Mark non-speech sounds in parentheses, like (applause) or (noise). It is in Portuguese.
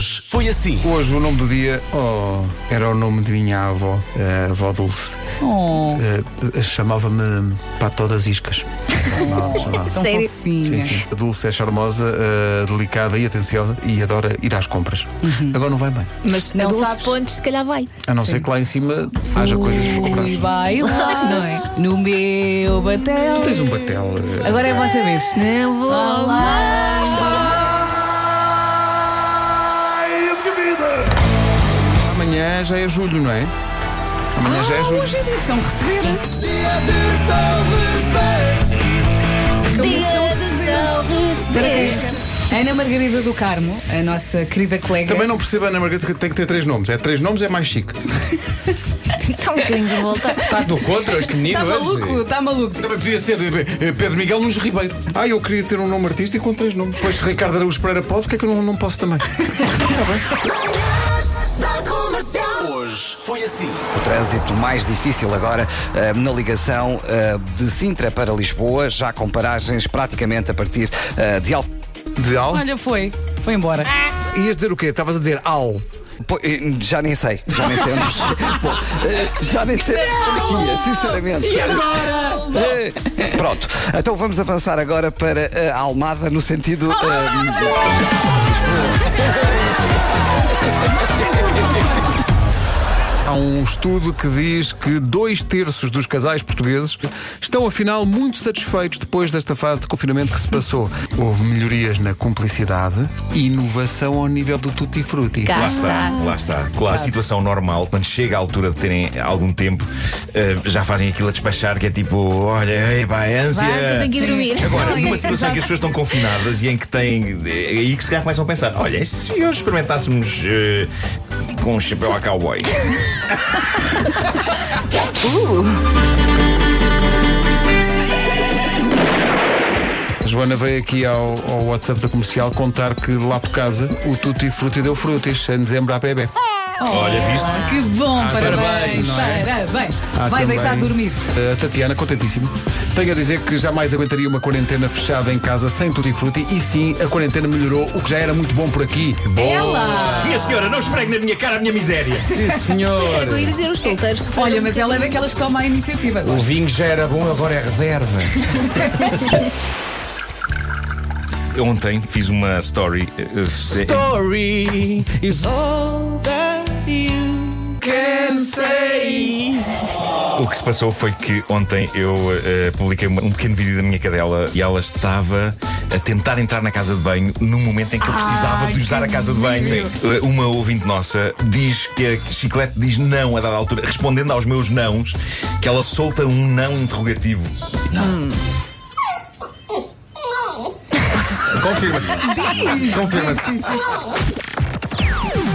Hoje foi assim. Hoje o nome do dia oh, era o nome de minha avó, a avó Dulce. Oh, Eh, Chamava-me Pato das Iscas. Chamava- chamava. Sério? Sim, sim. A Dulce é charmosa, eh, delicada e atenciosa e adora ir às compras. Agora não vai bem. Mas se Não 12 sabes. pontos, se calhar vai. A não ser que lá em cima haja coisas para comprar. Fui bailar (laughs) Não é? no meu batel. Tu tens um batel. eh, Agora é a vossa vez. Não vou Amanhã já é julho, não é? Amanhã já é julho. Hoje é dia de São Receber. Dia de São Receber. que- Ana Margarida do Carmo, a nossa querida colega. Também não percebo, Ana Margarida, que tem que ter três nomes. É três nomes, é mais chique. Está (laughs) um bocadinho de volta. Está do contra este menino Está maluco, está maluco. Também podia ser eh, Pedro Miguel Nunes Ribeiro. Ah, eu queria ter um nome artístico com três nomes. Depois, se Ricardo Araújo Pereira pode, porque é que eu não, não posso também? (laughs) Hoje foi assim. O trânsito mais difícil agora eh, na ligação eh, de Sintra para Lisboa, já com paragens praticamente a partir eh, de Al... De Al? Olha, foi. Foi embora. Ias dizer o quê? Estavas a dizer Al. Pô, Já nem sei, já nem sei. (laughs) Bom, já nem sei onde ia, sinceramente. E agora? Pronto, então vamos avançar agora para a Almada no sentido. Eu não sei o que Há um estudo que diz que dois terços dos casais portugueses estão, afinal, muito satisfeitos depois desta fase de confinamento que se passou. Houve melhorias na cumplicidade e inovação ao nível do tutti frutti. Cá Lá está, lá está. Claro, a situação normal, quando chega a altura de terem algum tempo, eh, já fazem aquilo a despachar, que é tipo, olha, ei, pá, é ânsia. Que eu tenho que ir dormir. Agora, numa é- situação em que as pessoas estão confinadas e em que têm. É aí que se calhar começam a pensar: olha, e se hoje experimentássemos eh, com um chapéu a cowboy? A Joana veio aqui ao, ao WhatsApp da comercial contar que lá por casa o tutti frutti deu frutis em dezembro à bebê. Olha, viste? Ah, que bom, parabéns, parabéns. Há Vai também- deixar de dormir. A Tatiana, contentíssima. Tenho a dizer que jamais aguentaria uma quarentena fechada em casa sem tutti frutti e sim, a quarentena melhorou o que já era muito bom por aqui. Ela! Minha senhora, não esfregue na minha cara a minha miséria. Sim, senhor. Era que eu ia dizer os solteiros. sofreram Olha, um mas ela é daquelas que toma a iniciativa. O vinho já era bom, agora é reserva. (laughs) Ontem fiz uma story. eh, eh, Story is all that you can say. O que se passou foi que ontem eu eh, publiquei um pequeno vídeo da minha cadela e ela estava a tentar entrar na casa de banho no momento em que eu precisava Ai, de usar a casa de banho. Eh, Uma ouvinte nossa diz que a Chiclete diz não a dada altura, respondendo aos meus nãos, que ela solta um não interrogativo. Confirma-se. Confirma-se.